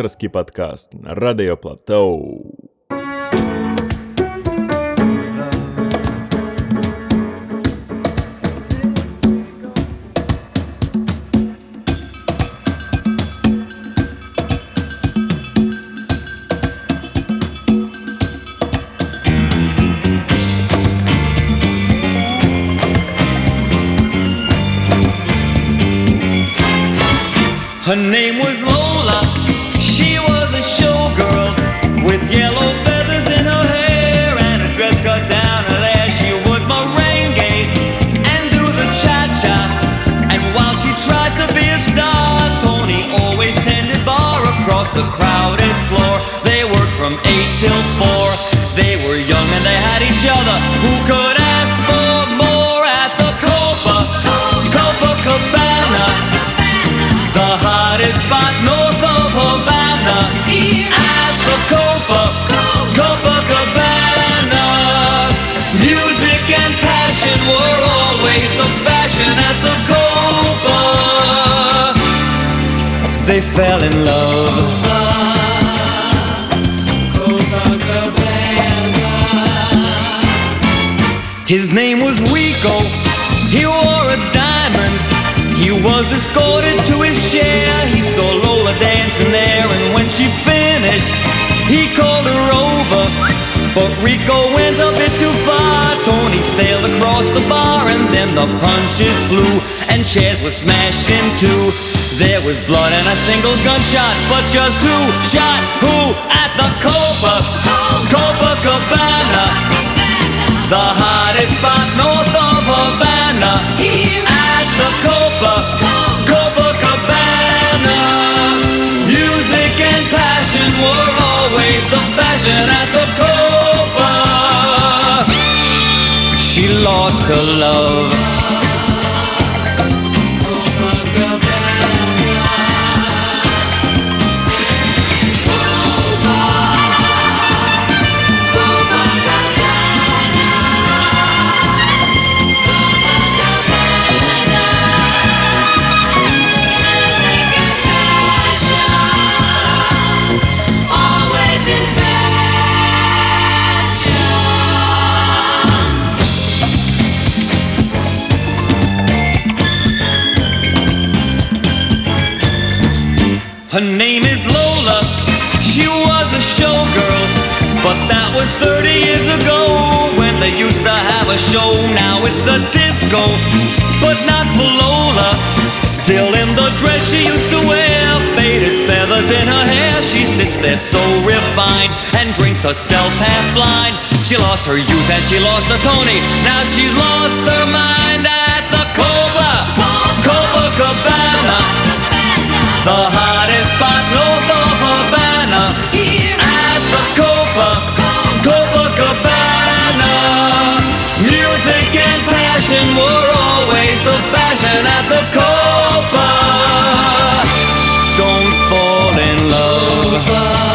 редакторский подкаст на Радио Платоу. The fashion at the Copa They fell in love His name was Rico. He wore a diamond. He was escorted to his chair. He saw Lola dancing there, and when she finished, he called her over. But Rico went Tony sailed across the bar, and then the punches flew, and chairs were smashed in two. There was blood and a single gunshot, but just who shot who at the Copa Copacabana? The hottest spot north of Havana Lost her love Her name is Lola. She was a showgirl, but that was 30 years ago when they used to have a show. Now it's a disco, but not for Lola. Still in the dress she used to wear, faded feathers in her hair. She sits there so refined and drinks herself half blind. She lost her youth and she lost her Tony. Now she's lost her mind at the Copa, Copacabana. The hottest spot north of Havana. At the Copa Copacabana. Music and passion were always the fashion at the Copa. Don't fall in love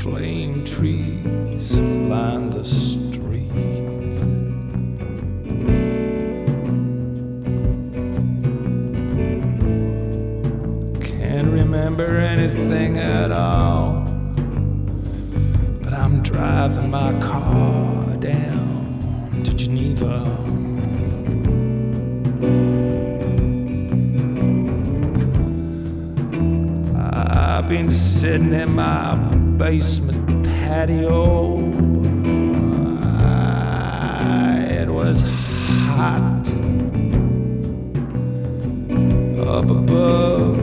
Flame trees line the streets. Can't remember anything at all. But I'm driving my car down to Geneva. I've been sitting in my basement patio. Ah, it was hot up above.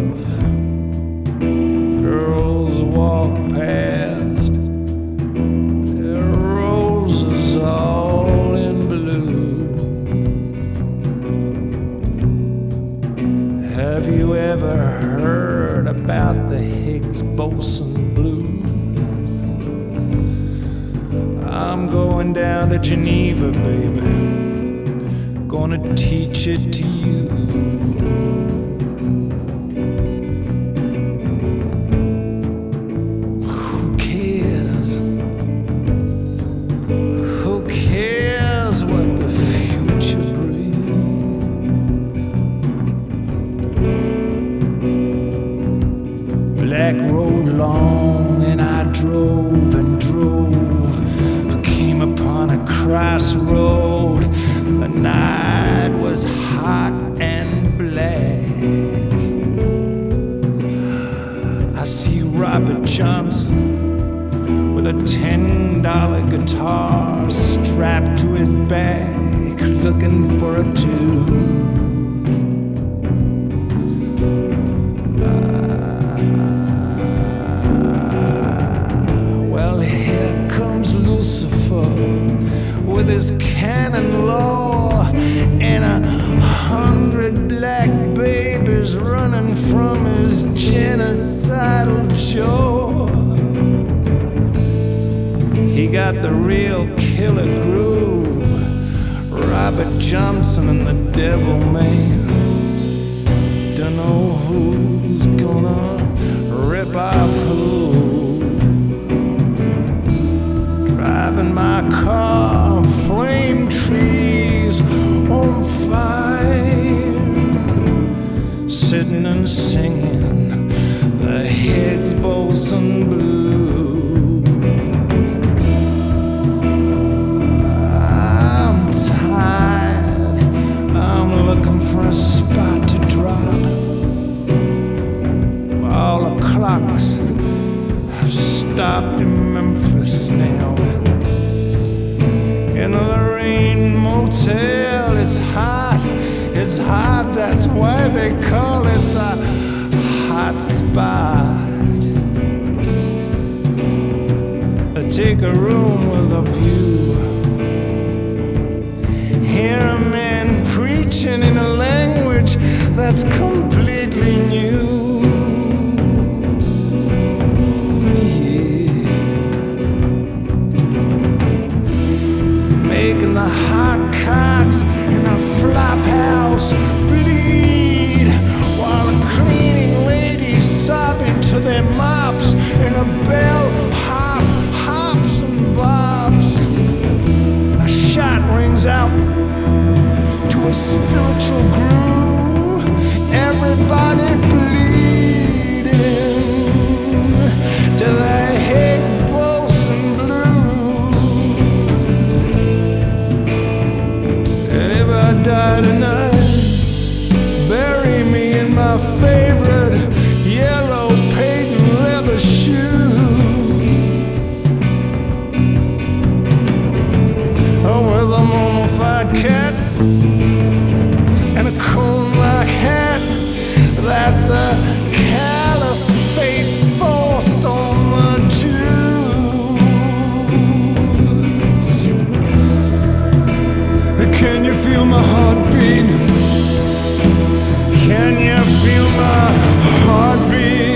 Girls walk past, their roses all in blue. Have you ever heard about the Higgs boson? Geneva, baby. Gonna teach it to you. Crossroad. The night was hot and black. I see Robert Johnson with a ten dollar guitar strapped to his back, looking for a tune. Ah, well, here comes Lucifer with his canon law and a hundred black babies running from his genocidal jaw. He got the real killer groove. Robert Johnson and the Devil Man. Don't know who's gonna rip off Sitting and singing the Higgs boson blues. I'm tired. I'm looking for a spot to drop. All the clocks have stopped Hot. That's why they call it the hot spot. Take a room with a view. Hear a man preaching in a language that's completely new. Making the hot cots in a house bleed while a cleaning lady sobbing to their mops in a bell hop hops and bobs. A shot rings out to a spiritual groove. Everybody bleeding to feel my heartbeat?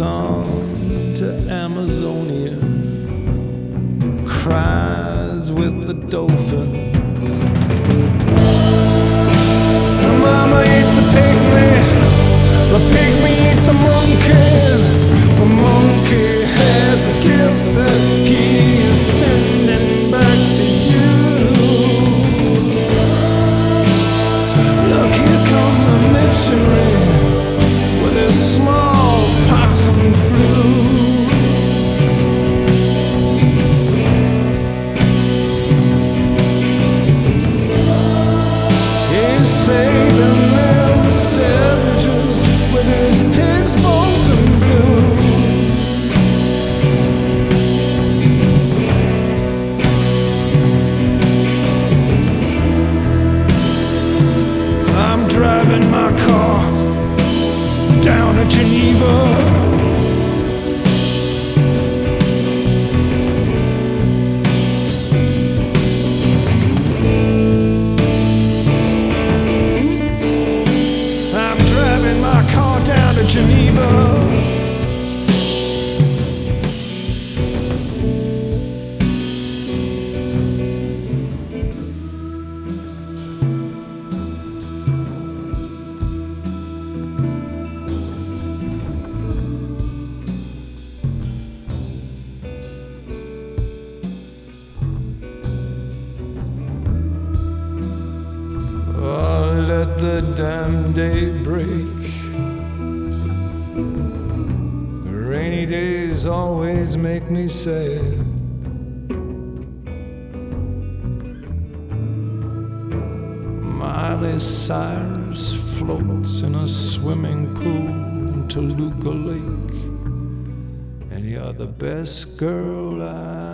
On to Amazonia. Cries with the dolphins. Toluca Lake. And you're the best girl I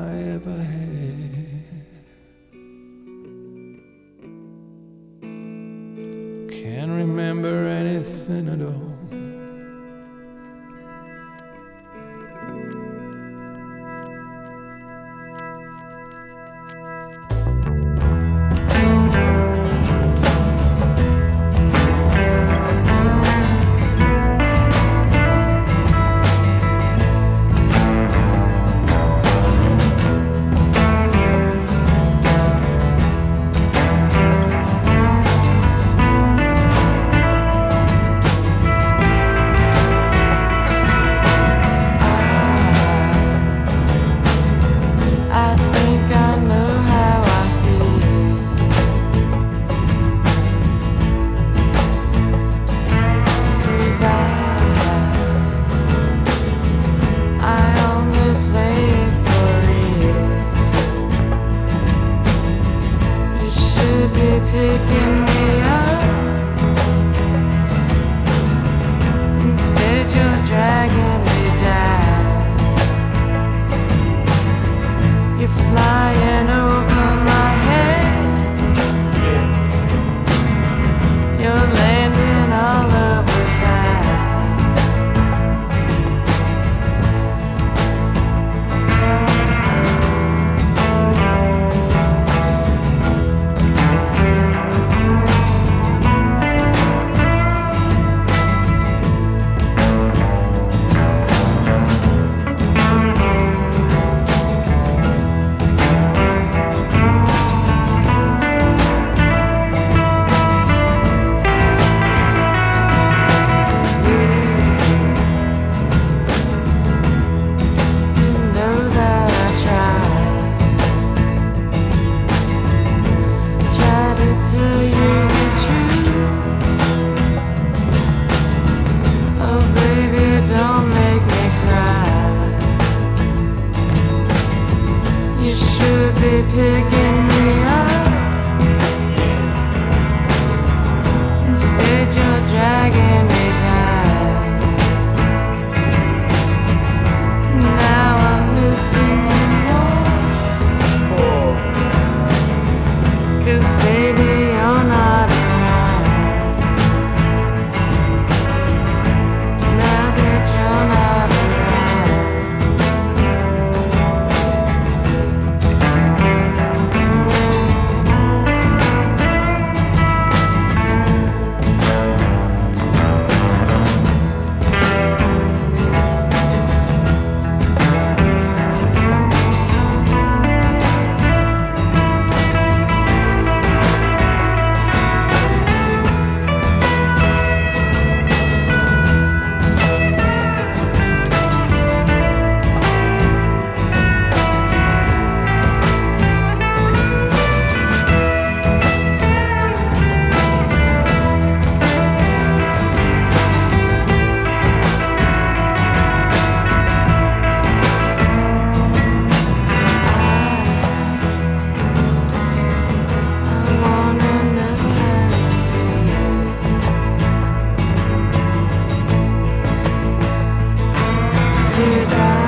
desire.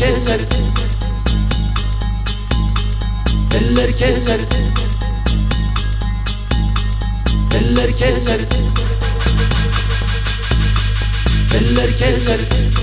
Eller keser. Eller keser. Eller keser. Eller keser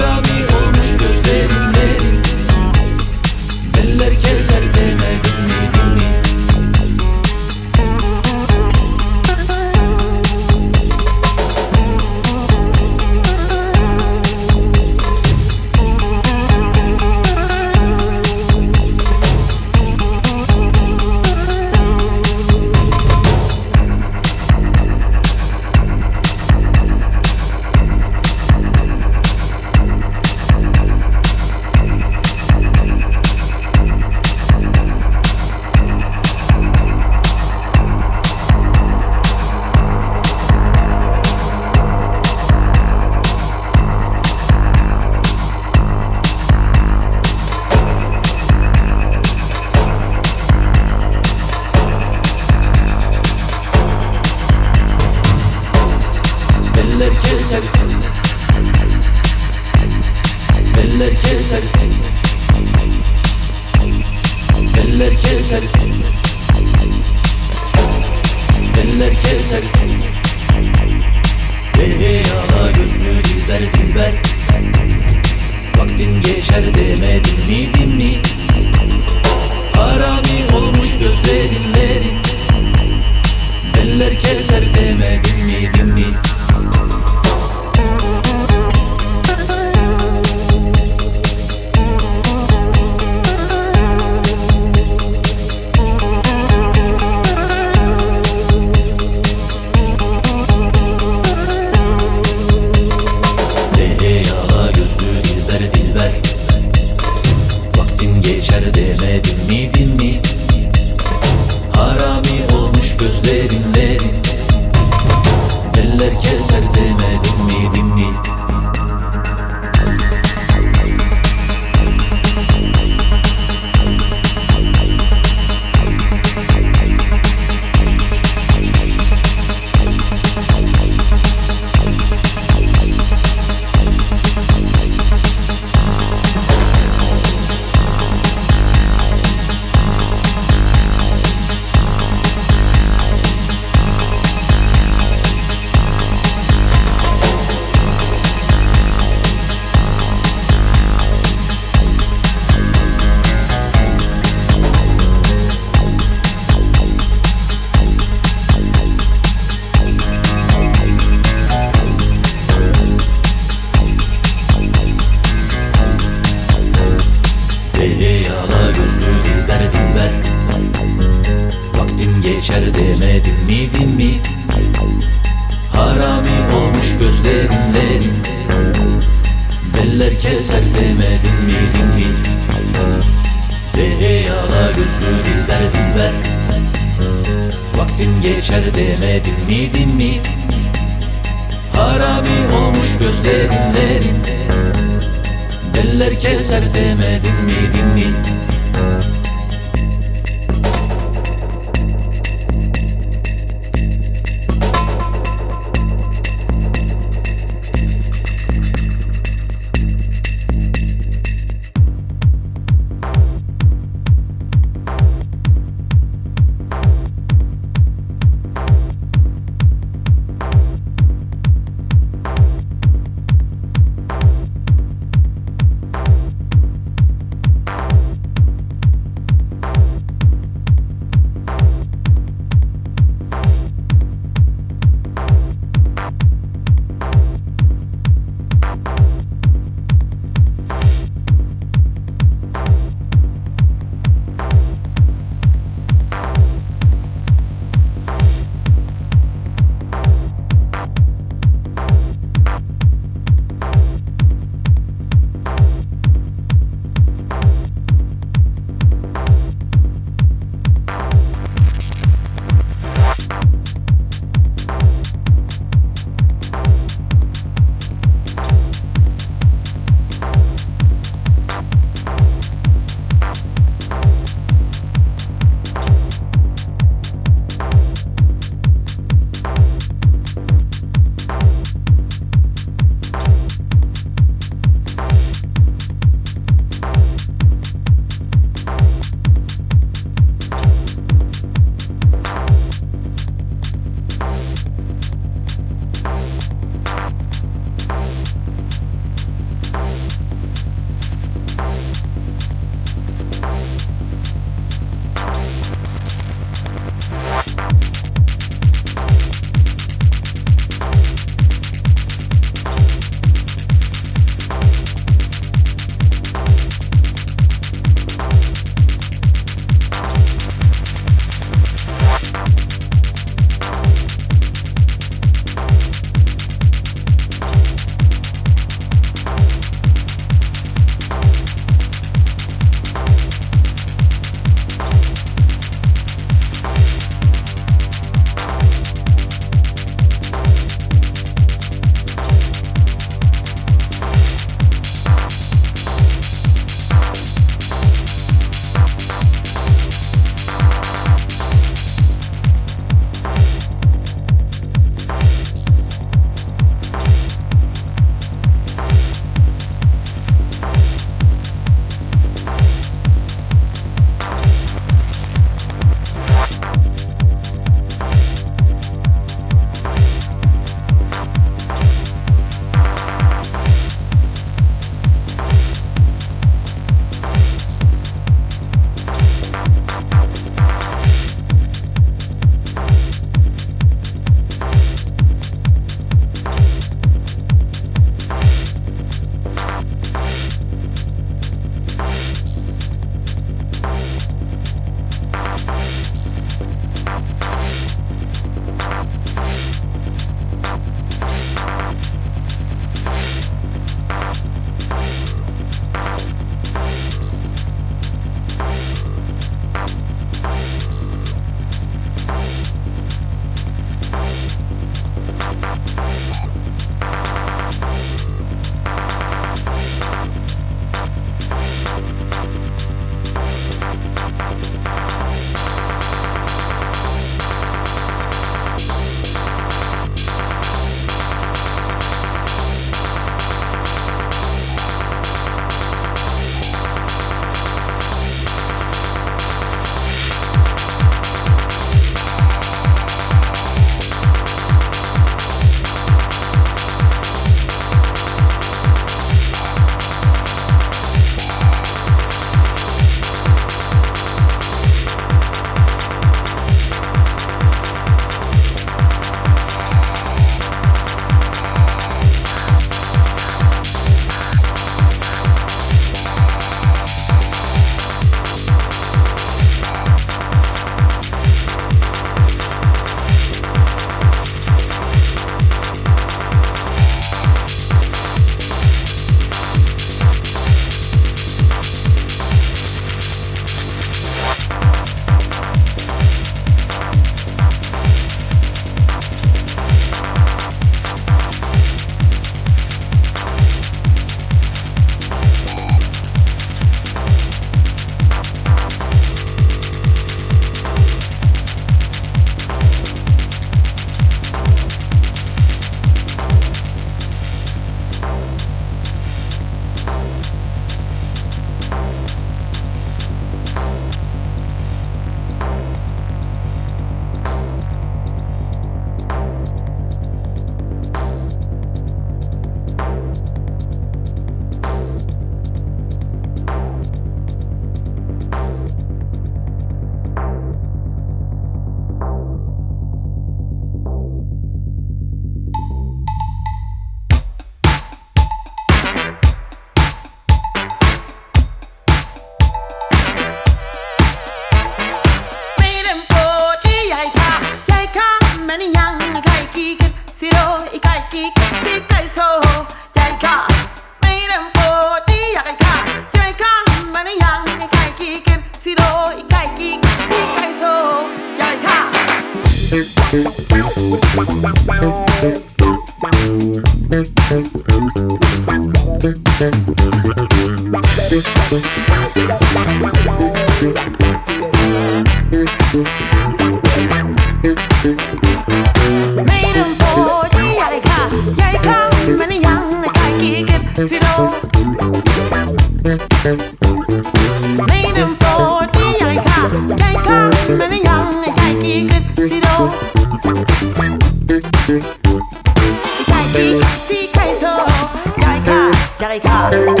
America.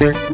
Wanna